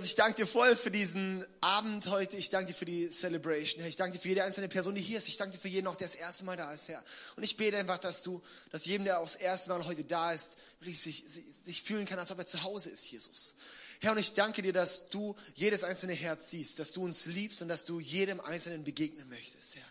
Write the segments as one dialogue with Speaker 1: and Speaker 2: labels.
Speaker 1: Jesus, ich danke dir voll für diesen Abend heute. Ich danke dir für die Celebration. Herr, ich danke dir für jede einzelne Person, die hier ist. Ich danke dir für jeden, auch der das erste Mal da ist, Herr. Und ich bete einfach, dass du, dass jedem, der auch das erste Mal heute da ist, wirklich sich, sich fühlen kann, als ob er zu Hause ist, Jesus. Herr, und ich danke dir, dass du jedes einzelne Herz siehst, dass du uns liebst und dass du jedem Einzelnen begegnen möchtest, Herr.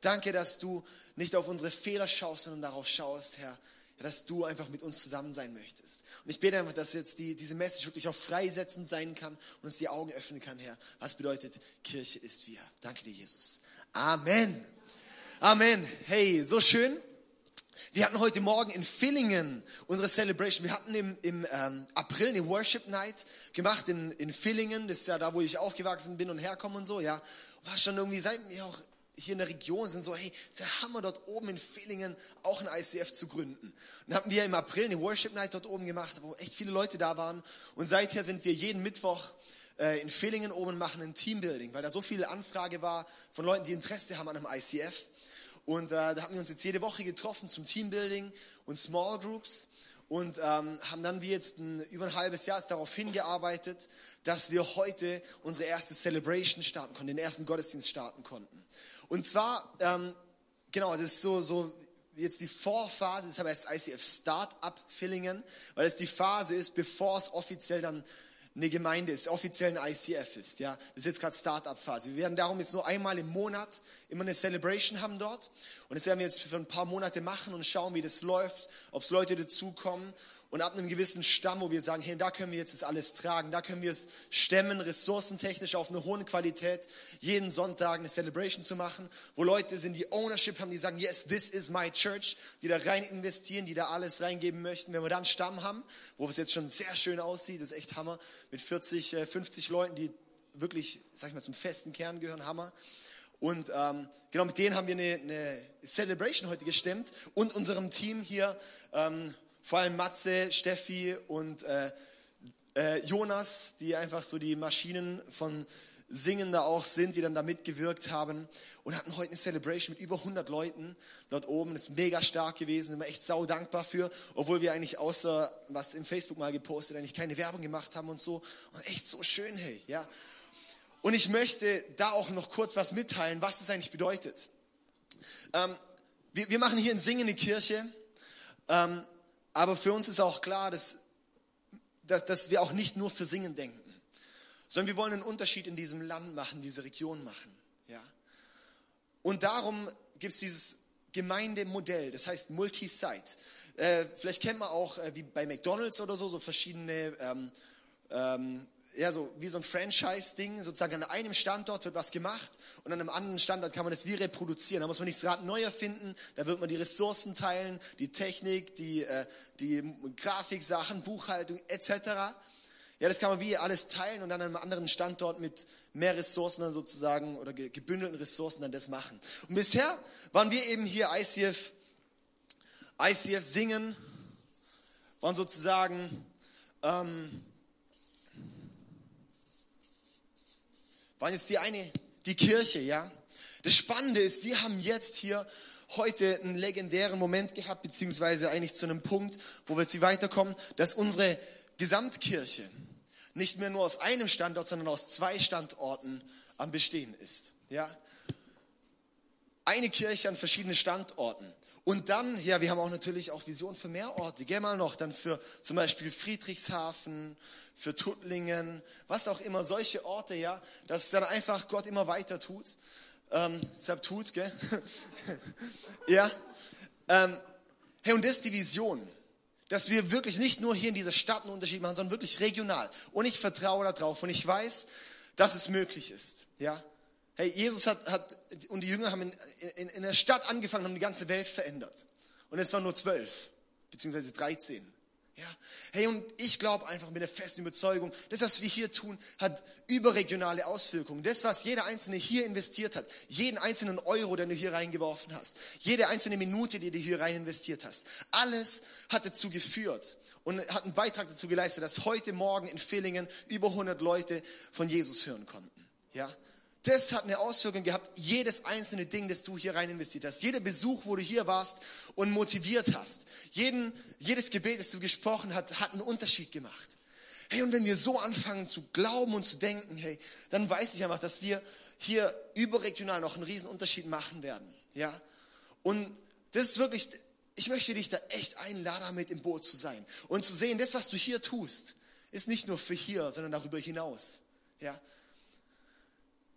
Speaker 1: Danke, dass du nicht auf unsere Fehler schaust, sondern darauf schaust, Herr, dass du einfach mit uns zusammen sein möchtest. Und ich bete einfach, dass jetzt die, diese Message wirklich auch freisetzend sein kann und uns die Augen öffnen kann, Herr. Was bedeutet, Kirche ist wir. Danke dir, Jesus. Amen. Amen. Hey, so schön. Wir hatten heute Morgen in Villingen unsere Celebration. Wir hatten im, im ähm, April eine Worship Night gemacht in, in Villingen. Das ist ja da, wo ich aufgewachsen bin und herkomme und so, ja. War schon irgendwie seit mir auch hier in der Region sind, so, hey, ist der Hammer dort oben in Villingen auch ein ICF zu gründen. Dann hatten wir im April eine Worship Night dort oben gemacht, wo echt viele Leute da waren. Und seither sind wir jeden Mittwoch äh, in Villingen oben machen ein Teambuilding, weil da so viel Anfrage war von Leuten, die Interesse haben an einem ICF. Und äh, da haben wir uns jetzt jede Woche getroffen zum Teambuilding und Small Groups und ähm, haben dann wie jetzt ein, über ein halbes Jahr darauf hingearbeitet, dass wir heute unsere erste Celebration starten konnten, den ersten Gottesdienst starten konnten. Und zwar, ähm, genau, das ist so, so jetzt die Vorphase, deshalb heißt ICF Startup Fillingen, weil es die Phase ist, bevor es offiziell dann eine Gemeinde ist, offiziell ein ICF ist. Ja, das ist jetzt gerade Startup-Phase. Wir werden darum jetzt nur einmal im Monat immer eine Celebration haben dort. Und das werden wir jetzt für ein paar Monate machen und schauen, wie das läuft, ob es Leute dazukommen und ab einem gewissen Stamm, wo wir sagen, hey, da können wir jetzt das alles tragen, da können wir es stemmen, ressourcentechnisch auf eine hohe Qualität, jeden Sonntag eine Celebration zu machen, wo Leute sind, die Ownership haben, die sagen, yes, this is my church, die da rein investieren, die da alles reingeben möchten. Wenn wir dann einen Stamm haben, wo es jetzt schon sehr schön aussieht, das ist echt Hammer, mit 40, 50 äh, Leuten, die wirklich, sag ich mal, zum festen Kern gehören, Hammer. Und ähm, genau mit denen haben wir eine, eine Celebration heute gestemmt und unserem Team hier ähm, vor allem Matze, Steffi und äh, äh, Jonas, die einfach so die Maschinen von Singen da auch sind, die dann da mitgewirkt haben und hatten heute eine Celebration mit über 100 Leuten dort oben. Das ist mega stark gewesen, sind wir echt sau dankbar für, obwohl wir eigentlich außer was im Facebook mal gepostet, eigentlich keine Werbung gemacht haben und so. Und echt so schön, hey, ja. Und ich möchte da auch noch kurz was mitteilen, was das eigentlich bedeutet. Ähm, wir, wir, machen hier in Singen eine Kirche. Ähm, aber für uns ist auch klar, dass, dass, dass wir auch nicht nur für Singen denken, sondern wir wollen einen Unterschied in diesem Land machen, diese Region machen. Ja? Und darum gibt es dieses Gemeindemodell, das heißt Multi-Site. Äh, vielleicht kennt man auch äh, wie bei McDonald's oder so, so verschiedene ähm, ähm, ja, so wie so ein Franchise-Ding, sozusagen an einem Standort wird was gemacht und an einem anderen Standort kann man das wie reproduzieren. Da muss man nicht das Rad neu erfinden, da wird man die Ressourcen teilen, die Technik, die, äh, die Grafiksachen, Buchhaltung etc. Ja, das kann man wie alles teilen und dann an einem anderen Standort mit mehr Ressourcen dann sozusagen oder gebündelten Ressourcen dann das machen. Und bisher waren wir eben hier ICF, ICF singen, waren sozusagen ähm, waren jetzt die eine, die Kirche, ja. Das Spannende ist, wir haben jetzt hier heute einen legendären Moment gehabt, beziehungsweise eigentlich zu einem Punkt, wo wir jetzt weiterkommen, dass unsere Gesamtkirche nicht mehr nur aus einem Standort, sondern aus zwei Standorten am Bestehen ist. Ja? Eine Kirche an verschiedenen Standorten. Und dann, ja, wir haben auch natürlich auch Vision für mehr Orte. Geh mal noch, dann für zum Beispiel Friedrichshafen, für Tuttlingen, was auch immer, solche Orte, ja, dass dann einfach Gott immer weiter tut. Ähm, deshalb tut, gell? ja. Ähm, hey, und das ist die Vision. Dass wir wirklich nicht nur hier in dieser Stadt einen Unterschied machen, sondern wirklich regional. Und ich vertraue darauf und ich weiß, dass es möglich ist. Ja. Hey, Jesus hat, hat und die Jünger haben in, in, in der Stadt angefangen, haben die ganze Welt verändert. Und es waren nur zwölf, beziehungsweise dreizehn. Ja. Hey, und ich glaube einfach mit der festen Überzeugung, das, was wir hier tun, hat überregionale Auswirkungen. Das, was jeder Einzelne hier investiert hat, jeden einzelnen Euro, den du hier reingeworfen hast, jede einzelne Minute, die du hier rein investiert hast, alles hat dazu geführt und hat einen Beitrag dazu geleistet, dass heute Morgen in Villingen über 100 Leute von Jesus hören konnten. Ja. Das hat eine Auswirkung gehabt, jedes einzelne Ding, das du hier rein investiert hast. Jeder Besuch, wo du hier warst und motiviert hast. Jeden, jedes Gebet, das du gesprochen hast, hat einen Unterschied gemacht. Hey, und wenn wir so anfangen zu glauben und zu denken, hey, dann weiß ich einfach, dass wir hier überregional noch einen riesen Unterschied machen werden. Ja? Und das ist wirklich, ich möchte dich da echt einladen, damit im Boot zu sein und zu sehen, das, was du hier tust, ist nicht nur für hier, sondern darüber hinaus. Ja?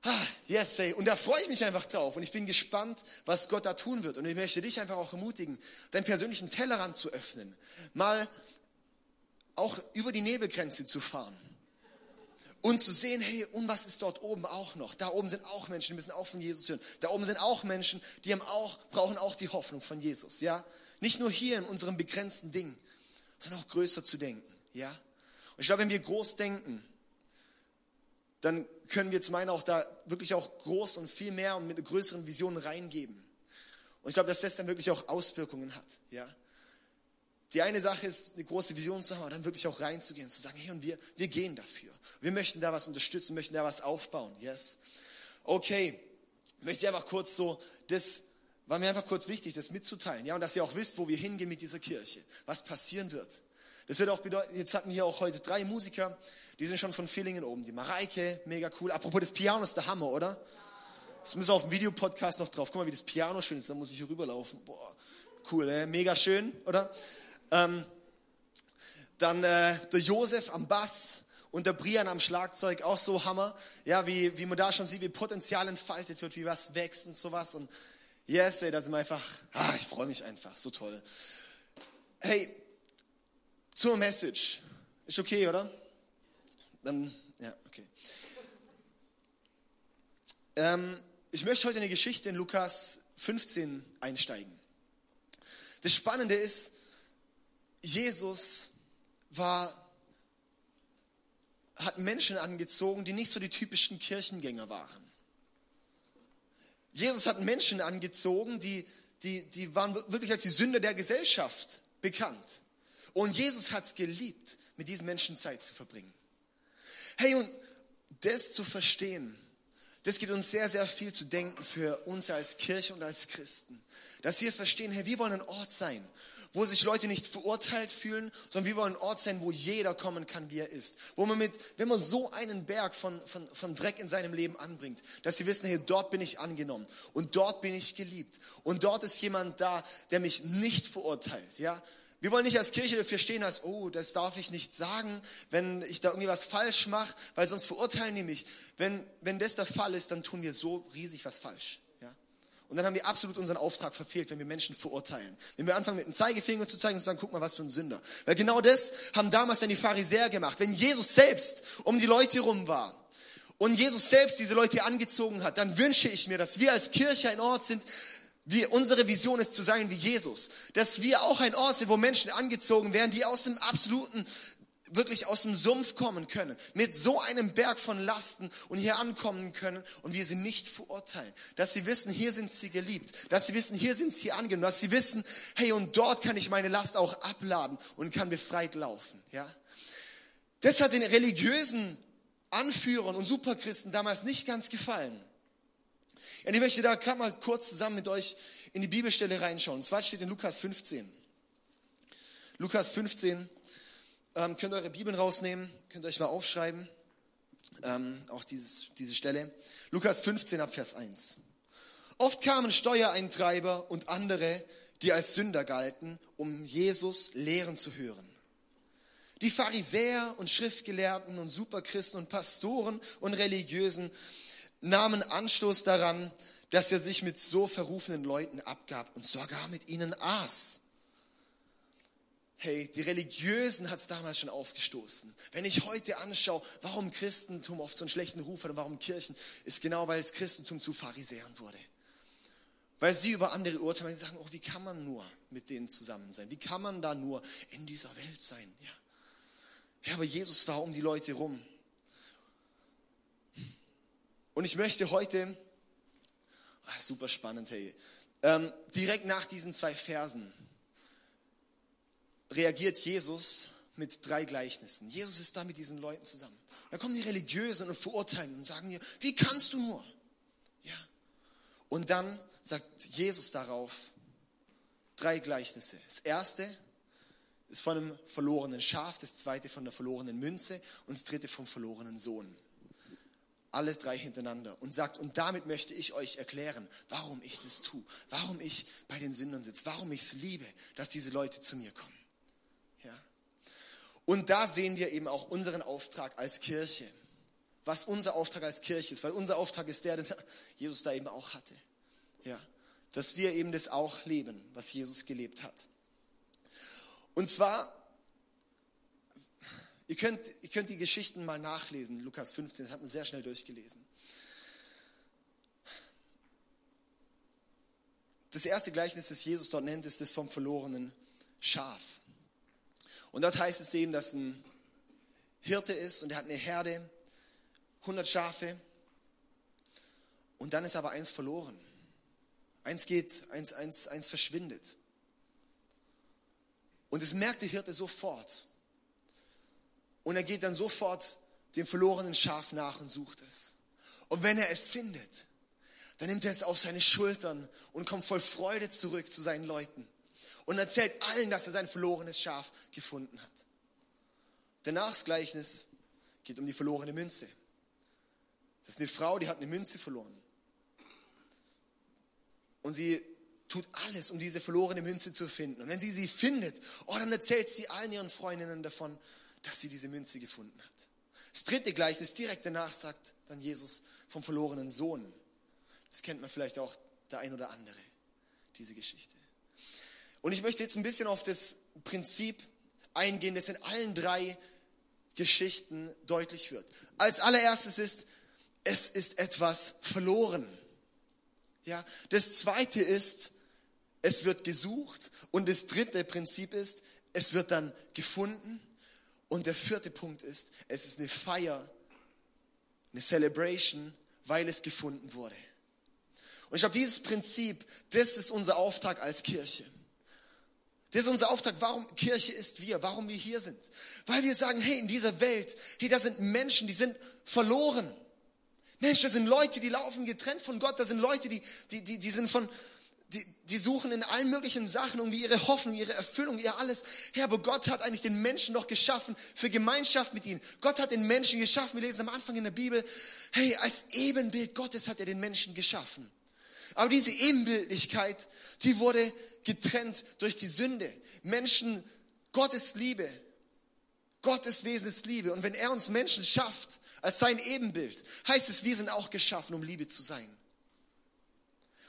Speaker 1: Ah, yes, say. Und da freue ich mich einfach drauf. Und ich bin gespannt, was Gott da tun wird. Und ich möchte dich einfach auch ermutigen, deinen persönlichen Tellerrand zu öffnen. Mal auch über die Nebelgrenze zu fahren. Und zu sehen, hey, und was ist dort oben auch noch? Da oben sind auch Menschen, die müssen auch von Jesus hören. Da oben sind auch Menschen, die haben auch, brauchen auch die Hoffnung von Jesus, ja? Nicht nur hier in unserem begrenzten Ding, sondern auch größer zu denken, ja? Und ich glaube, wenn wir groß denken, dann können wir zum einen auch da wirklich auch groß und viel mehr und mit größeren Vision reingeben. Und ich glaube, dass das dann wirklich auch Auswirkungen hat. Ja? Die eine Sache ist, eine große Vision zu haben, aber dann wirklich auch reinzugehen und zu sagen, hey, und wir, wir gehen dafür. Wir möchten da was unterstützen, möchten da was aufbauen. Yes. Okay. Möchte ich einfach kurz so, das war mir einfach kurz wichtig, das mitzuteilen. Ja, und dass ihr auch wisst, wo wir hingehen mit dieser Kirche. Was passieren wird. Das wird auch bedeuten, jetzt hatten wir auch heute drei Musiker, die sind schon von Villingen oben. Die Mareike, mega cool. Apropos, das Piano ist der Hammer, oder? Das müssen wir auf dem Videopodcast noch drauf. Guck mal, wie das Piano schön ist. Da muss ich hier rüberlaufen. Boah, cool, äh? mega schön, oder? Ähm, dann äh, der Josef am Bass und der Brian am Schlagzeug, auch so Hammer. Ja, wie, wie man da schon sieht, wie Potenzial entfaltet wird, wie was wächst und sowas. Und yes, ey, da sind wir einfach, ah, ich freue mich einfach, so toll. Hey, zur Message. Ist okay, oder? Dann, ja, okay. Ähm, ich möchte heute in eine Geschichte in Lukas 15 einsteigen. Das Spannende ist, Jesus war, hat Menschen angezogen, die nicht so die typischen Kirchengänger waren. Jesus hat Menschen angezogen, die, die, die waren wirklich als die Sünder der Gesellschaft bekannt. Und Jesus hat es geliebt, mit diesen Menschen Zeit zu verbringen. Hey, und das zu verstehen, das gibt uns sehr, sehr viel zu denken für uns als Kirche und als Christen. Dass wir verstehen, hey, wir wollen ein Ort sein, wo sich Leute nicht verurteilt fühlen, sondern wir wollen ein Ort sein, wo jeder kommen kann, wie er ist. Wo man mit, wenn man so einen Berg von, von, von Dreck in seinem Leben anbringt, dass sie wissen, hey, dort bin ich angenommen und dort bin ich geliebt und dort ist jemand da, der mich nicht verurteilt, ja. Wir wollen nicht als Kirche dafür stehen, als, oh, das darf ich nicht sagen, wenn ich da irgendwie was falsch mache, weil sonst verurteilen die mich. Wenn, wenn das der Fall ist, dann tun wir so riesig was falsch. Ja? Und dann haben wir absolut unseren Auftrag verfehlt, wenn wir Menschen verurteilen. Wenn wir anfangen mit einem Zeigefinger zu zeigen und zu sagen, guck mal, was für ein Sünder. Weil genau das haben damals dann die Pharisäer gemacht. Wenn Jesus selbst um die Leute rum war, und Jesus selbst diese Leute angezogen hat, dann wünsche ich mir, dass wir als Kirche ein Ort sind, wir, unsere Vision ist zu sein wie Jesus. Dass wir auch ein Ort sind, wo Menschen angezogen werden, die aus dem absoluten, wirklich aus dem Sumpf kommen können. Mit so einem Berg von Lasten und hier ankommen können und wir sie nicht verurteilen. Dass sie wissen, hier sind sie geliebt. Dass sie wissen, hier sind sie angenommen. Dass sie wissen, hey, und dort kann ich meine Last auch abladen und kann befreit laufen. Ja? Das hat den religiösen Anführern und Superchristen damals nicht ganz gefallen. Und ich möchte da gerade mal kurz zusammen mit euch in die Bibelstelle reinschauen. Und zwar steht in Lukas 15. Lukas 15, ähm, könnt ihr eure Bibeln rausnehmen, könnt ihr euch mal aufschreiben, ähm, auch dieses, diese Stelle. Lukas 15 ab Vers 1. Oft kamen Steuereintreiber und andere, die als Sünder galten, um Jesus lehren zu hören. Die Pharisäer und Schriftgelehrten und Superchristen und Pastoren und Religiösen nahmen Anstoß daran, dass er sich mit so verrufenen Leuten abgab und sogar mit ihnen aß. Hey, die Religiösen hat es damals schon aufgestoßen. Wenn ich heute anschaue, warum Christentum oft so einen schlechten Ruf hat und warum Kirchen, ist genau, weil das Christentum zu Pharisäern wurde. Weil sie über andere urteilen, weil sie sagen, oh, wie kann man nur mit denen zusammen sein? Wie kann man da nur in dieser Welt sein? Ja, ja aber Jesus war um die Leute rum. Und ich möchte heute, ach, super spannend, hey, ähm, direkt nach diesen zwei Versen reagiert Jesus mit drei Gleichnissen. Jesus ist da mit diesen Leuten zusammen. Und dann kommen die Religiösen und verurteilen und sagen mir, wie kannst du nur? Ja. Und dann sagt Jesus darauf drei Gleichnisse. Das erste, ist von einem verlorenen Schaf, das zweite von der verlorenen Münze und das dritte vom verlorenen Sohn. Alles drei hintereinander und sagt, und damit möchte ich euch erklären, warum ich das tue, warum ich bei den Sündern sitze, warum ich es liebe, dass diese Leute zu mir kommen. Ja. Und da sehen wir eben auch unseren Auftrag als Kirche, was unser Auftrag als Kirche ist, weil unser Auftrag ist der, den Jesus da eben auch hatte. Ja. Dass wir eben das auch leben, was Jesus gelebt hat. Und zwar, ihr könnt, ihr könnt die Geschichten mal nachlesen, Lukas 15, das hat man sehr schnell durchgelesen. Das erste Gleichnis, das Jesus dort nennt, ist das vom verlorenen Schaf. Und dort heißt es eben, dass ein Hirte ist und er hat eine Herde, 100 Schafe. Und dann ist aber eins verloren. Eins geht, eins, eins, eins verschwindet. Und es merkt der Hirte sofort. Und er geht dann sofort dem verlorenen Schaf nach und sucht es. Und wenn er es findet, dann nimmt er es auf seine Schultern und kommt voll Freude zurück zu seinen Leuten und erzählt allen, dass er sein verlorenes Schaf gefunden hat. Danach das Gleichnis geht um die verlorene Münze. Das ist eine Frau, die hat eine Münze verloren. Und sie tut alles, um diese verlorene Münze zu finden. Und wenn sie sie findet, oh, dann erzählt sie allen ihren Freundinnen davon, dass sie diese Münze gefunden hat. Das dritte Gleichnis, direkt danach sagt dann Jesus vom verlorenen Sohn. Das kennt man vielleicht auch der ein oder andere, diese Geschichte. Und ich möchte jetzt ein bisschen auf das Prinzip eingehen, das in allen drei Geschichten deutlich wird. Als allererstes ist, es ist etwas verloren. Ja, das zweite ist, es wird gesucht. Und das dritte Prinzip ist, es wird dann gefunden. Und der vierte Punkt ist, es ist eine Feier, eine Celebration, weil es gefunden wurde. Und ich glaube, dieses Prinzip, das ist unser Auftrag als Kirche. Das ist unser Auftrag, warum Kirche ist wir, warum wir hier sind. Weil wir sagen, hey, in dieser Welt, hey, da sind Menschen, die sind verloren. Mensch, das sind Leute, die laufen getrennt von Gott. Das sind Leute, die, die, die, die sind von, die, die suchen in allen möglichen Sachen irgendwie ihre Hoffnung, ihre Erfüllung, ihr alles. Ja, aber Gott hat eigentlich den Menschen doch geschaffen für Gemeinschaft mit ihnen. Gott hat den Menschen geschaffen. Wir lesen am Anfang in der Bibel, hey, als Ebenbild Gottes hat er den Menschen geschaffen. Aber diese Ebenbildlichkeit, die wurde getrennt durch die Sünde. Menschen, Gottes Liebe, Gottes Wesen ist Liebe. Und wenn er uns Menschen schafft als sein Ebenbild, heißt es, wir sind auch geschaffen, um Liebe zu sein.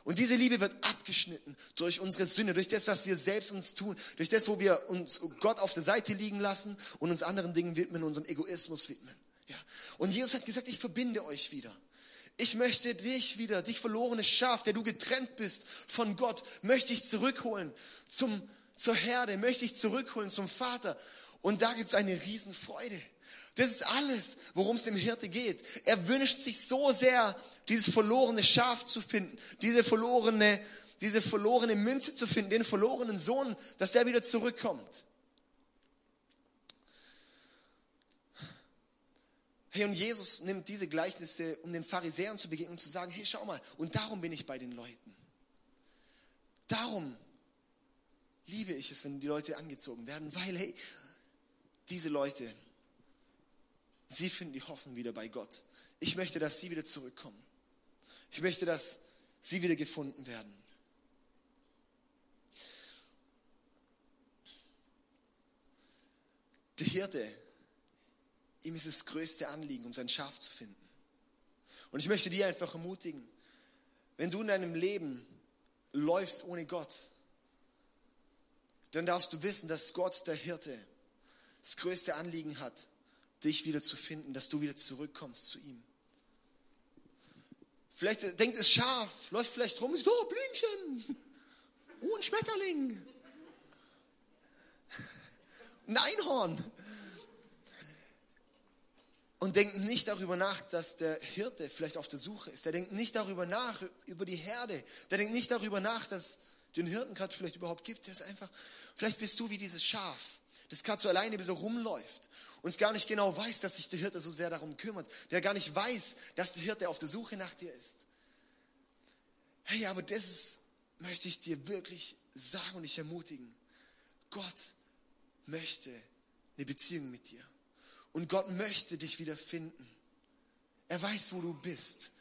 Speaker 1: Und diese Liebe wird abgeschnitten durch unsere Sünde, durch das, was wir selbst uns tun, durch das, wo wir uns Gott auf der Seite liegen lassen und uns anderen Dingen widmen, unserem Egoismus widmen. Ja. Und Jesus hat gesagt, ich verbinde euch wieder. Ich möchte dich wieder, dich verlorenes Schaf, der du getrennt bist von Gott, möchte ich zurückholen zum, zur Herde, möchte ich zurückholen zum Vater. Und da gibt es eine Riesenfreude. Das ist alles, worum es dem Hirte geht. Er wünscht sich so sehr, dieses verlorene Schaf zu finden, diese verlorene, diese verlorene Münze zu finden, den verlorenen Sohn, dass der wieder zurückkommt. Hey, und Jesus nimmt diese Gleichnisse, um den Pharisäern zu begegnen und zu sagen, hey, schau mal, und darum bin ich bei den Leuten. Darum liebe ich es, wenn die Leute angezogen werden, weil, hey, diese Leute, sie finden die Hoffnung wieder bei Gott. Ich möchte, dass sie wieder zurückkommen. Ich möchte, dass sie wieder gefunden werden. Der Hirte, ihm ist das größte Anliegen, um sein Schaf zu finden. Und ich möchte dir einfach ermutigen, wenn du in deinem Leben läufst ohne Gott, dann darfst du wissen, dass Gott der Hirte das größte Anliegen hat, dich wieder zu finden, dass du wieder zurückkommst zu ihm. Vielleicht denkt es Schaf, läuft vielleicht rum, so, oh, Blümchen, oh, ein Schmetterling, ein Einhorn. Und denkt nicht darüber nach, dass der Hirte vielleicht auf der Suche ist. Der denkt nicht darüber nach, über die Herde. Der denkt nicht darüber nach, dass den Hirten gerade vielleicht überhaupt gibt. Der ist einfach, vielleicht bist du wie dieses Schaf das gerade so alleine so rumläuft und es gar nicht genau weiß, dass sich der Hirte so sehr darum kümmert, der gar nicht weiß, dass der Hirte auf der Suche nach dir ist. Hey, aber das ist, möchte ich dir wirklich sagen und dich ermutigen. Gott möchte eine Beziehung mit dir. Und Gott möchte dich wieder finden. Er weiß, wo du bist.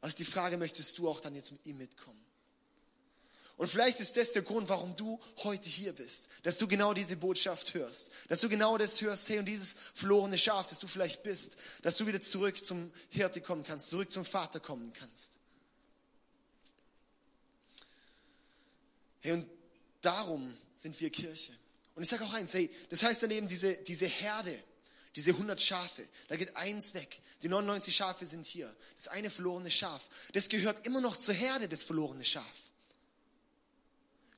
Speaker 1: Also die Frage, möchtest du auch dann jetzt mit ihm mitkommen? Und vielleicht ist das der Grund, warum du heute hier bist, dass du genau diese Botschaft hörst, dass du genau das hörst, hey, und dieses verlorene Schaf, das du vielleicht bist, dass du wieder zurück zum Hirte kommen kannst, zurück zum Vater kommen kannst. Hey, und darum sind wir Kirche. Und ich sage auch eins, hey, das heißt dann eben diese, diese Herde, diese 100 Schafe, da geht eins weg. Die 99 Schafe sind hier. Das eine verlorene Schaf, das gehört immer noch zur Herde, das verlorene Schaf.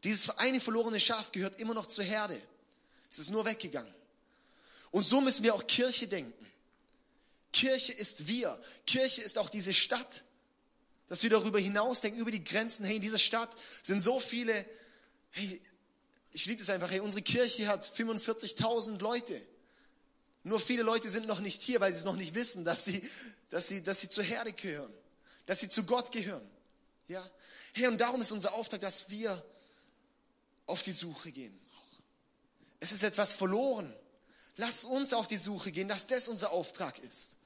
Speaker 1: Dieses eine verlorene Schaf gehört immer noch zur Herde. Es ist nur weggegangen. Und so müssen wir auch Kirche denken. Kirche ist wir. Kirche ist auch diese Stadt. Dass wir darüber hinausdenken, über die Grenzen. Hey, in dieser Stadt sind so viele, hey, ich liebe es einfach, hey, unsere Kirche hat 45.000 Leute. Nur viele Leute sind noch nicht hier, weil sie es noch nicht wissen, dass sie, dass sie, dass sie zur Herde gehören, dass sie zu Gott gehören. Ja, hey, und darum ist unser Auftrag, dass wir auf die Suche gehen. Es ist etwas verloren. Lass uns auf die Suche gehen, dass das unser Auftrag ist.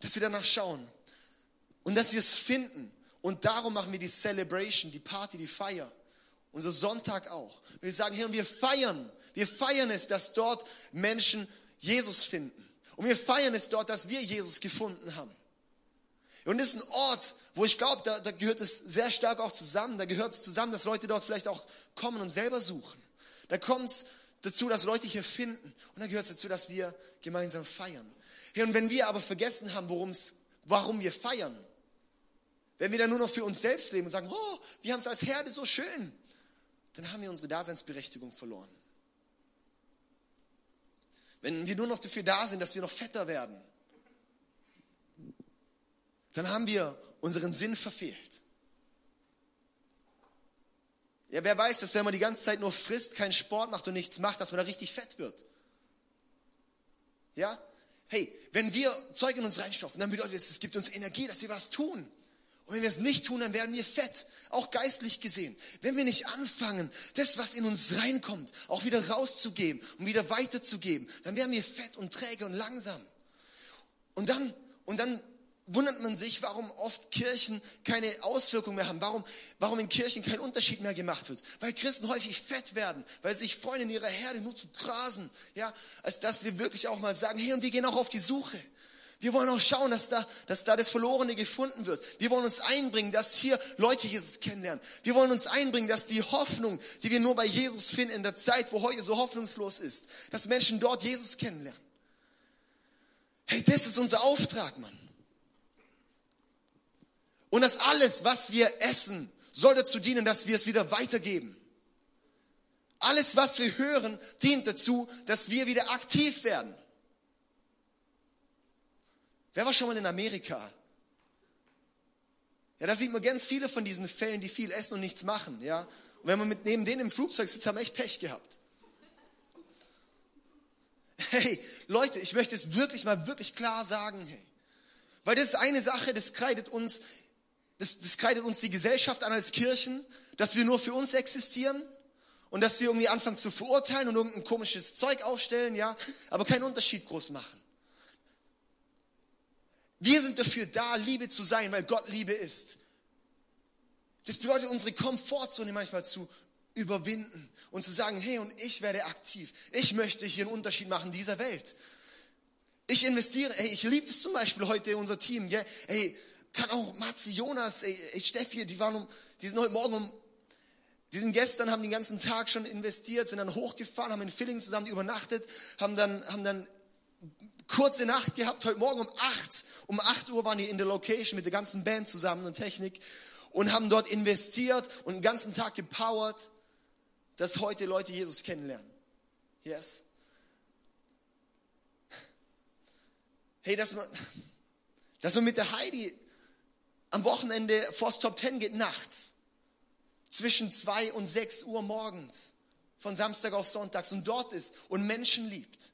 Speaker 1: Dass wir danach schauen und dass wir es finden. Und darum machen wir die Celebration, die Party, die Feier. Unser Sonntag auch. Wir sagen, und wir feiern. Wir feiern es, dass dort Menschen Jesus finden. Und wir feiern es dort, dass wir Jesus gefunden haben. Und es ist ein Ort, wo ich glaube, da, da gehört es sehr stark auch zusammen. Da gehört es zusammen, dass Leute dort vielleicht auch kommen und selber suchen. Da kommt es dazu, dass Leute hier finden. Und da gehört es dazu, dass wir gemeinsam feiern. Hey, und wenn wir aber vergessen haben, worum's, warum wir feiern, wenn wir dann nur noch für uns selbst leben und sagen, oh, wir haben es als Herde so schön, dann haben wir unsere Daseinsberechtigung verloren. Wenn wir nur noch dafür da sind, dass wir noch fetter werden, dann haben wir unseren Sinn verfehlt. Ja, wer weiß, dass wenn man die ganze Zeit nur frisst, keinen Sport macht und nichts macht, dass man da richtig fett wird. Ja? Hey, wenn wir Zeug in uns reinstopfen, dann bedeutet es, es gibt uns Energie, dass wir was tun. Und wenn wir es nicht tun, dann werden wir fett, auch geistlich gesehen. Wenn wir nicht anfangen, das, was in uns reinkommt, auch wieder rauszugeben und wieder weiterzugeben, dann werden wir fett und träge und langsam. Und dann, und dann wundert man sich, warum oft Kirchen keine Auswirkungen mehr haben, warum, warum in Kirchen kein Unterschied mehr gemacht wird, weil Christen häufig fett werden, weil sie sich freuen, in ihrer Herde nur zu grasen, ja, als dass wir wirklich auch mal sagen, hey, und wir gehen auch auf die Suche. Wir wollen auch schauen, dass da, dass da das Verlorene gefunden wird. Wir wollen uns einbringen, dass hier Leute Jesus kennenlernen. Wir wollen uns einbringen, dass die Hoffnung, die wir nur bei Jesus finden in der Zeit, wo heute so hoffnungslos ist, dass Menschen dort Jesus kennenlernen. Hey, das ist unser Auftrag, Mann. Und das alles, was wir essen, soll dazu dienen, dass wir es wieder weitergeben. Alles, was wir hören, dient dazu, dass wir wieder aktiv werden. Wer war schon mal in Amerika? Ja, da sieht man ganz viele von diesen Fällen, die viel essen und nichts machen, ja. Und wenn man mit neben denen im Flugzeug sitzt, haben wir echt Pech gehabt. Hey, Leute, ich möchte es wirklich mal wirklich klar sagen, hey. Weil das ist eine Sache, das kreidet uns das, das kreidet uns die Gesellschaft an als Kirchen, dass wir nur für uns existieren und dass wir irgendwie anfangen zu verurteilen und irgendein komisches Zeug aufstellen, ja, aber keinen Unterschied groß machen. Wir sind dafür da, Liebe zu sein, weil Gott Liebe ist. Das bedeutet, unsere Komfortzone manchmal zu überwinden und zu sagen, hey, und ich werde aktiv. Ich möchte hier einen Unterschied machen in dieser Welt. Ich investiere, hey, ich liebe es zum Beispiel heute, unser Team, gell? hey, kann auch Matze, Jonas, ey, ey, Steffi, die waren um, die sind heute Morgen um, die sind gestern, haben den ganzen Tag schon investiert, sind dann hochgefahren, haben in Filling zusammen übernachtet, haben dann, haben dann kurze Nacht gehabt, heute Morgen um acht, um acht Uhr waren die in der Location mit der ganzen Band zusammen und Technik und haben dort investiert und den ganzen Tag gepowert, dass heute Leute Jesus kennenlernen. Yes. Hey, dass man, dass man mit der Heidi am Wochenende vors Top Ten geht nachts. Zwischen zwei und sechs Uhr morgens. Von Samstag auf Sonntags und dort ist und Menschen liebt.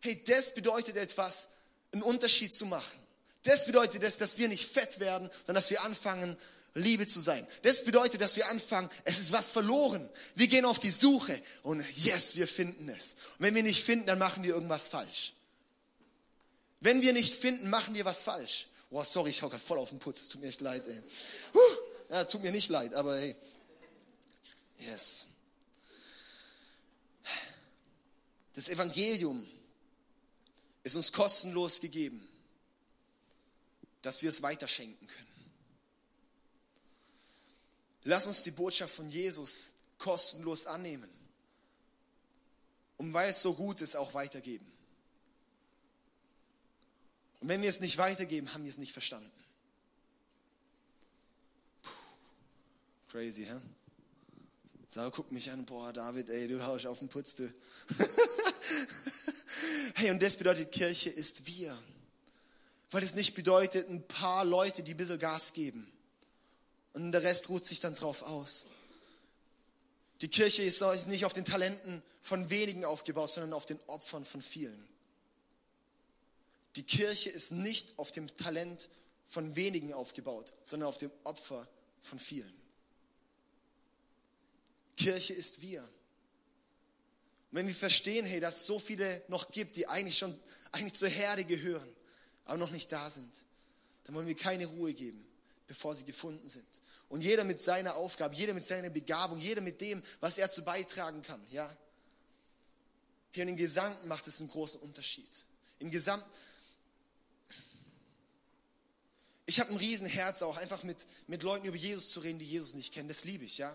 Speaker 1: Hey, das bedeutet etwas, einen Unterschied zu machen. Das bedeutet es, dass wir nicht fett werden, sondern dass wir anfangen, Liebe zu sein. Das bedeutet, dass wir anfangen, es ist was verloren. Wir gehen auf die Suche und yes, wir finden es. Und wenn wir nicht finden, dann machen wir irgendwas falsch. Wenn wir nicht finden, machen wir was falsch. Oh, sorry, ich hau gerade voll auf den Putz. Tut mir echt leid, ey. Huh. Ja, tut mir nicht leid, aber hey. Yes. Das Evangelium ist uns kostenlos gegeben, dass wir es weiterschenken können. Lass uns die Botschaft von Jesus kostenlos annehmen. Und weil es so gut ist, auch weitergeben. Und wenn wir es nicht weitergeben, haben wir es nicht verstanden. Puh, crazy, hä? Sarah guckt mich an, boah, David, ey, du haust auf den Putz, du. hey, und das bedeutet, Kirche ist wir. Weil es nicht bedeutet, ein paar Leute, die ein bisschen Gas geben. Und der Rest ruht sich dann drauf aus. Die Kirche ist nicht auf den Talenten von wenigen aufgebaut, sondern auf den Opfern von vielen. Die Kirche ist nicht auf dem Talent von wenigen aufgebaut, sondern auf dem Opfer von vielen. Kirche ist wir. Und wenn wir verstehen, hey, dass es so viele noch gibt, die eigentlich schon eigentlich zur Herde gehören, aber noch nicht da sind, dann wollen wir keine Ruhe geben bevor sie gefunden sind. Und jeder mit seiner Aufgabe, jeder mit seiner Begabung, jeder mit dem, was er zu beitragen kann. Ja? Hier im Gesamten macht es einen großen Unterschied. Im Gesamten. Ich habe ein Riesenherz auch einfach mit, mit Leuten über Jesus zu reden, die Jesus nicht kennen. Das liebe ich, ja.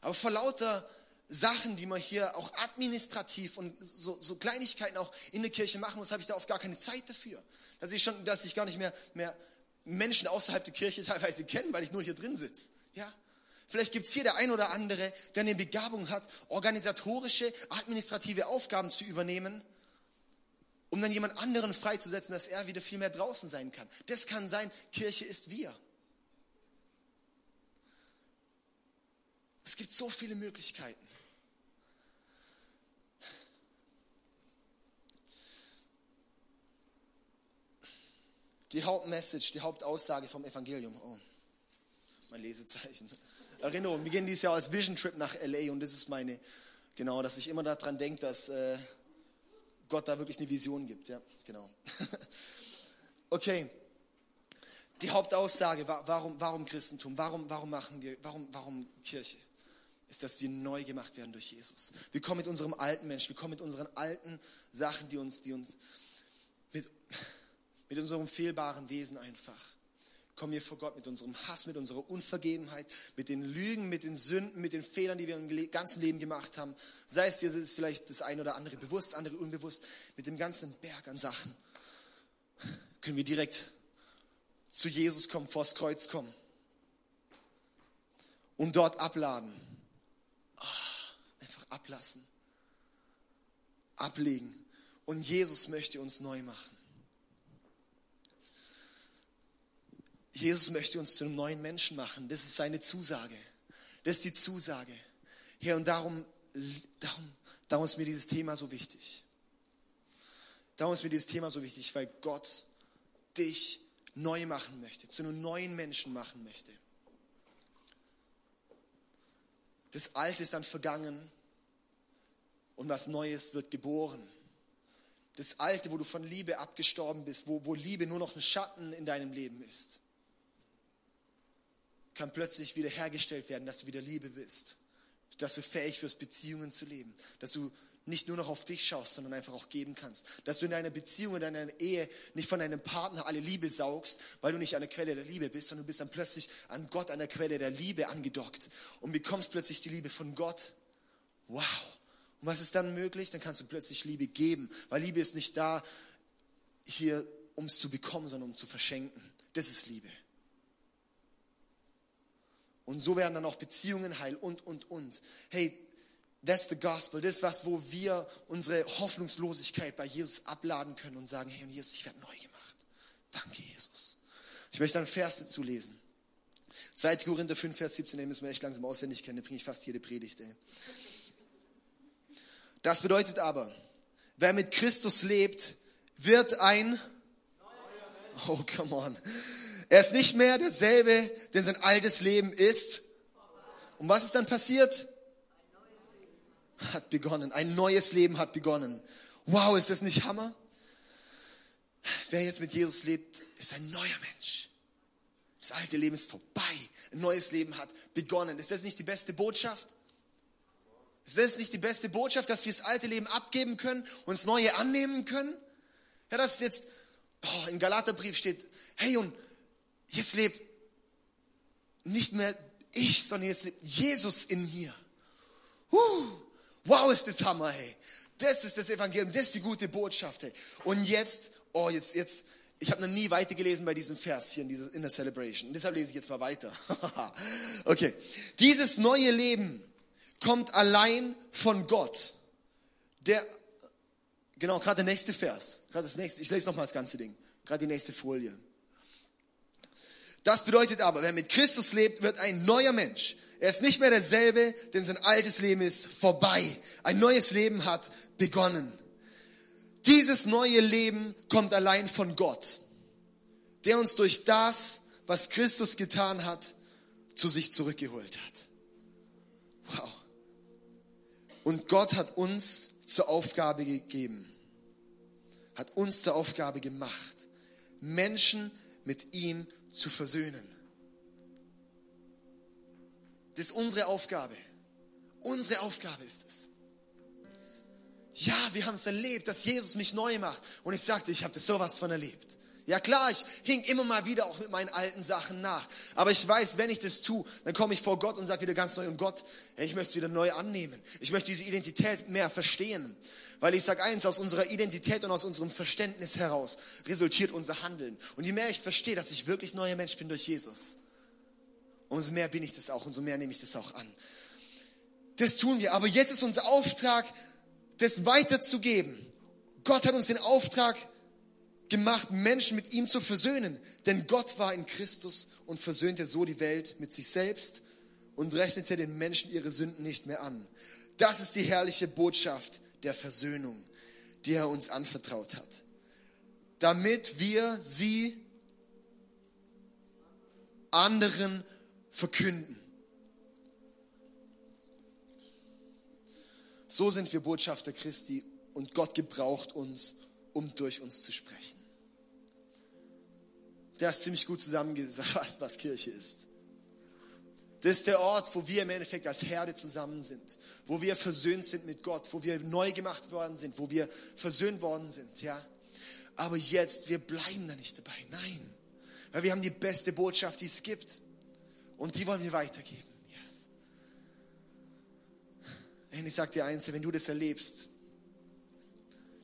Speaker 1: Aber vor lauter Sachen, die man hier auch administrativ und so, so Kleinigkeiten auch in der Kirche machen muss, habe ich da oft gar keine Zeit dafür. Dass ich schon, dass ich gar nicht mehr, mehr Menschen außerhalb der Kirche teilweise kennen, weil ich nur hier drin sitze. Ja? Vielleicht gibt es hier der ein oder andere, der eine Begabung hat, organisatorische, administrative Aufgaben zu übernehmen, um dann jemand anderen freizusetzen, dass er wieder viel mehr draußen sein kann. Das kann sein, Kirche ist wir. Es gibt so viele Möglichkeiten. Die Hauptmessage, die Hauptaussage vom Evangelium. Oh, mein Lesezeichen. Erinnerung, wir gehen dieses Jahr als Vision Trip nach LA und das ist meine, genau, dass ich immer daran denke, dass äh, Gott da wirklich eine Vision gibt. Ja, genau. okay. Die Hauptaussage, warum, warum Christentum, warum, warum machen wir, warum, warum Kirche? Ist, dass wir neu gemacht werden durch Jesus. Wir kommen mit unserem alten Mensch, wir kommen mit unseren alten Sachen, die uns, die uns, mit, mit unserem fehlbaren Wesen einfach. Kommen wir vor Gott mit unserem Hass, mit unserer Unvergebenheit, mit den Lügen, mit den Sünden, mit den Fehlern, die wir im ganzen Leben gemacht haben. Sei es dir ist vielleicht das eine oder andere bewusst, andere unbewusst, mit dem ganzen Berg an Sachen. Können wir direkt zu Jesus kommen, vors Kreuz kommen und dort abladen. Oh, einfach ablassen, ablegen. Und Jesus möchte uns neu machen. Jesus möchte uns zu einem neuen Menschen machen. Das ist seine Zusage. Das ist die Zusage. Herr, und darum, darum, darum ist mir dieses Thema so wichtig. Darum ist mir dieses Thema so wichtig, weil Gott dich neu machen möchte, zu einem neuen Menschen machen möchte. Das Alte ist dann vergangen und was Neues wird geboren. Das Alte, wo du von Liebe abgestorben bist, wo, wo Liebe nur noch ein Schatten in deinem Leben ist kann plötzlich wieder hergestellt werden, dass du wieder Liebe bist, dass du fähig wirst, Beziehungen zu leben, dass du nicht nur noch auf dich schaust, sondern einfach auch geben kannst. Dass du in deiner Beziehung, in deiner Ehe nicht von deinem Partner alle Liebe saugst, weil du nicht an der Quelle der Liebe bist, sondern du bist dann plötzlich an Gott, an der Quelle der Liebe angedockt und bekommst plötzlich die Liebe von Gott. Wow. Und was ist dann möglich? Dann kannst du plötzlich Liebe geben, weil Liebe ist nicht da hier, um es zu bekommen, sondern um zu verschenken. Das ist Liebe. Und so werden dann auch Beziehungen heil und, und, und. Hey, that's the gospel. Das ist was, wo wir unsere Hoffnungslosigkeit bei Jesus abladen können und sagen, hey, Jesus, ich werde neu gemacht. Danke, Jesus. Ich möchte dann Vers dazu lesen. 2. Korinther 5, Vers 17, den müssen wir echt langsam auswendig kennen, da bringe ich fast jede Predigt. Ey. Das bedeutet aber, wer mit Christus lebt, wird ein, oh come on, Er ist nicht mehr derselbe, denn sein altes Leben ist. Und was ist dann passiert? Hat begonnen. Ein neues Leben hat begonnen. Wow, ist das nicht Hammer? Wer jetzt mit Jesus lebt, ist ein neuer Mensch. Das alte Leben ist vorbei. Ein neues Leben hat begonnen. Ist das nicht die beste Botschaft? Ist das nicht die beste Botschaft, dass wir das alte Leben abgeben können und das neue annehmen können? Ja, das ist jetzt, oh, im Galaterbrief steht, hey, und jetzt lebt nicht mehr ich, sondern jetzt lebt Jesus in mir. Uh, wow, ist das Hammer, hey. Das ist das Evangelium, das ist die gute Botschaft, hey. Und jetzt, oh, jetzt, jetzt, ich habe noch nie weitergelesen bei diesem Vers hier in, dieser, in der Celebration. deshalb lese ich jetzt mal weiter. okay. Dieses neue Leben kommt allein von Gott. Der, genau, gerade der nächste Vers. Gerade das nächste. Ich lese nochmal das ganze Ding. Gerade die nächste Folie. Das bedeutet aber, wer mit Christus lebt, wird ein neuer Mensch. Er ist nicht mehr derselbe, denn sein altes Leben ist vorbei. Ein neues Leben hat begonnen. Dieses neue Leben kommt allein von Gott, der uns durch das, was Christus getan hat, zu sich zurückgeholt hat. Wow. Und Gott hat uns zur Aufgabe gegeben, hat uns zur Aufgabe gemacht, Menschen mit ihm zu versöhnen. Das ist unsere Aufgabe. Unsere Aufgabe ist es. Ja, wir haben es erlebt, dass Jesus mich neu macht. Und ich sagte, ich habe das sowas von erlebt. Ja klar, ich hing immer mal wieder auch mit meinen alten Sachen nach. Aber ich weiß, wenn ich das tue, dann komme ich vor Gott und sage wieder ganz neu, und Gott, ich möchte es wieder neu annehmen. Ich möchte diese Identität mehr verstehen. Weil ich sage eins, aus unserer Identität und aus unserem Verständnis heraus resultiert unser Handeln. Und je mehr ich verstehe, dass ich wirklich neuer Mensch bin durch Jesus, umso mehr bin ich das auch, umso mehr nehme ich das auch an. Das tun wir. Aber jetzt ist unser Auftrag, das weiterzugeben. Gott hat uns den Auftrag gemacht, Menschen mit ihm zu versöhnen. Denn Gott war in Christus und versöhnte so die Welt mit sich selbst und rechnete den Menschen ihre Sünden nicht mehr an. Das ist die herrliche Botschaft, der Versöhnung, die er uns anvertraut hat, damit wir sie anderen verkünden. So sind wir Botschafter Christi und Gott gebraucht uns, um durch uns zu sprechen. Der ist ziemlich gut zusammengefasst, was Kirche ist. Das ist der Ort, wo wir im Endeffekt als Herde zusammen sind, wo wir versöhnt sind mit Gott, wo wir neu gemacht worden sind, wo wir versöhnt worden sind, ja. Aber jetzt, wir bleiben da nicht dabei, nein. Weil wir haben die beste Botschaft, die es gibt. Und die wollen wir weitergeben. Yes. Und ich sage dir eins, wenn du das erlebst,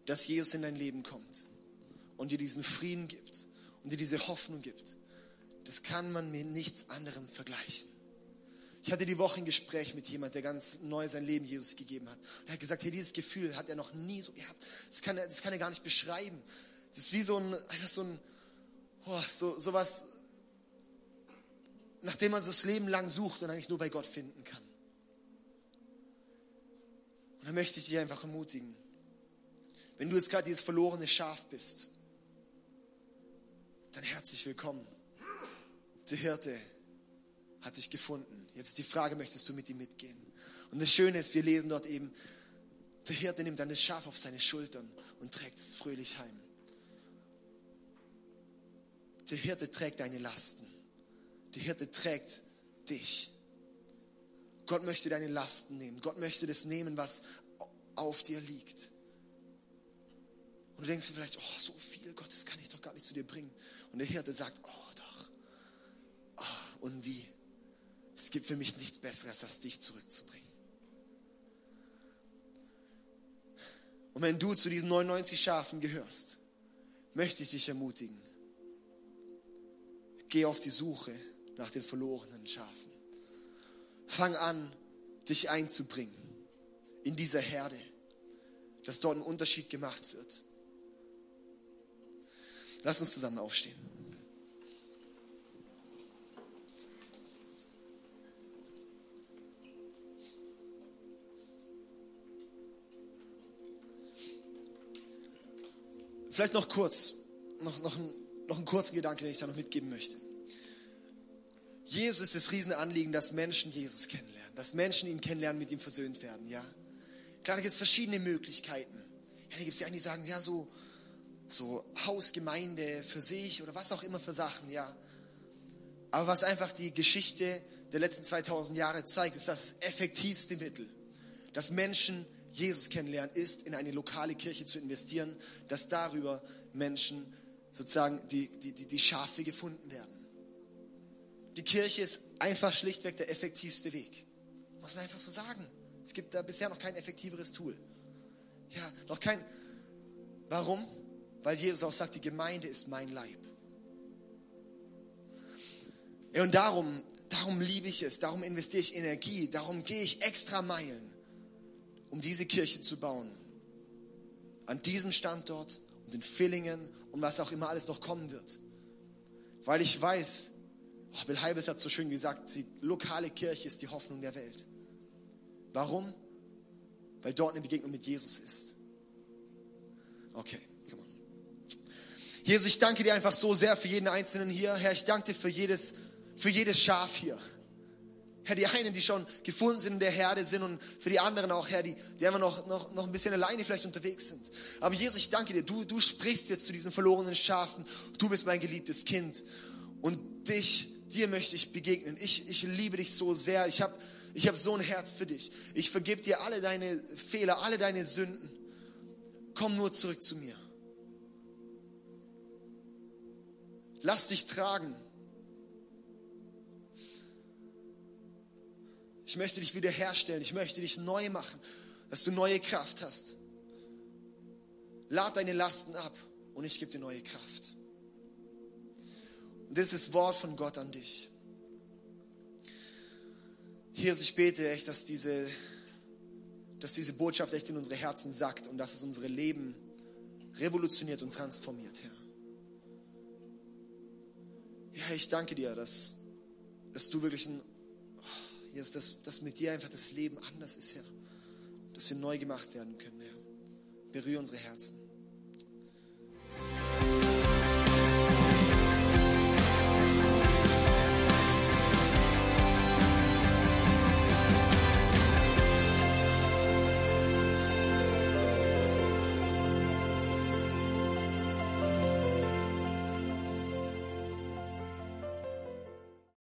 Speaker 1: dass Jesus in dein Leben kommt und dir diesen Frieden gibt und dir diese Hoffnung gibt, das kann man mit nichts anderem vergleichen. Ich hatte die Woche ein Gespräch mit jemand, der ganz neu sein Leben Jesus gegeben hat. Und er hat gesagt, hey, dieses Gefühl hat er noch nie so gehabt. Das kann er, das kann er gar nicht beschreiben. Das ist wie so ein, einfach so ein, oh, so, so was, nachdem man das Leben lang sucht und eigentlich nur bei Gott finden kann. Und da möchte ich dich einfach ermutigen. Wenn du jetzt gerade dieses verlorene Schaf bist, dann herzlich willkommen. Der Hirte hat dich gefunden. Jetzt ist die Frage, möchtest du mit ihm mitgehen? Und das Schöne ist, wir lesen dort eben, der Hirte nimmt dann das Schaf auf seine Schultern und trägt es fröhlich heim. Der Hirte trägt deine Lasten. Der Hirte trägt dich. Gott möchte deine Lasten nehmen. Gott möchte das nehmen, was auf dir liegt. Und du denkst dir vielleicht, oh, so viel, Gott, das kann ich doch gar nicht zu dir bringen. Und der Hirte sagt, oh, doch. Oh, und wie? Es gibt für mich nichts Besseres, als dich zurückzubringen. Und wenn du zu diesen 99 Schafen gehörst, möchte ich dich ermutigen. Geh auf die Suche nach den verlorenen Schafen. Fang an, dich einzubringen in dieser Herde, dass dort ein Unterschied gemacht wird. Lass uns zusammen aufstehen. Vielleicht noch kurz, noch, noch, ein, noch einen kurzen Gedanke, den ich da noch mitgeben möchte. Jesus ist das Riesenanliegen, dass Menschen Jesus kennenlernen, dass Menschen ihn kennenlernen, mit ihm versöhnt werden, ja. Klar, da gibt es verschiedene Möglichkeiten. Ja, da gibt es die einen, die sagen, ja, so, so Hausgemeinde für sich oder was auch immer für Sachen, ja. Aber was einfach die Geschichte der letzten 2000 Jahre zeigt, ist das effektivste Mittel, dass Menschen Jesus kennenlernen, ist, in eine lokale Kirche zu investieren, dass darüber Menschen sozusagen die, die, die, die Schafe gefunden werden. Die Kirche ist einfach schlichtweg der effektivste Weg. Muss man einfach so sagen. Es gibt da bisher noch kein effektiveres Tool. Ja, noch kein. Warum? Weil Jesus auch sagt, die Gemeinde ist mein Leib. Und darum, darum liebe ich es, darum investiere ich Energie, darum gehe ich extra Meilen, um diese Kirche zu bauen. An diesem Standort und in Villingen und was auch immer alles noch kommen wird. Weil ich weiß, oh, Bill Heibels hat so schön gesagt, die lokale Kirche ist die Hoffnung der Welt. Warum? Weil dort eine Begegnung mit Jesus ist. Okay. Jesus, ich danke dir einfach so sehr für jeden Einzelnen hier. Herr, ich danke dir für jedes, für jedes Schaf hier. Herr, die einen, die schon gefunden sind in der Herde sind und für die anderen auch, Herr, die, die einfach noch, noch, noch ein bisschen alleine vielleicht unterwegs sind. Aber Jesus, ich danke dir, du, du sprichst jetzt zu diesen verlorenen Schafen. Du bist mein geliebtes Kind. Und dich, dir möchte ich begegnen. Ich, ich liebe dich so sehr. Ich habe ich hab so ein Herz für dich. Ich vergib dir alle deine Fehler, alle deine Sünden. Komm nur zurück zu mir. Lass dich tragen. Ich möchte dich wiederherstellen. Ich möchte dich neu machen, dass du neue Kraft hast. Lad deine Lasten ab und ich gebe dir neue Kraft. Und das ist Wort von Gott an dich. Hier, ich bete echt, dass diese, dass diese Botschaft echt in unsere Herzen sackt und dass es unsere Leben revolutioniert und transformiert, Herr. Ja, ich danke dir, dass, dass du wirklich ein Jesus, dass, dass mit dir einfach das Leben anders ist, Herr. Dass wir neu gemacht werden können, Herr. Berühre unsere Herzen.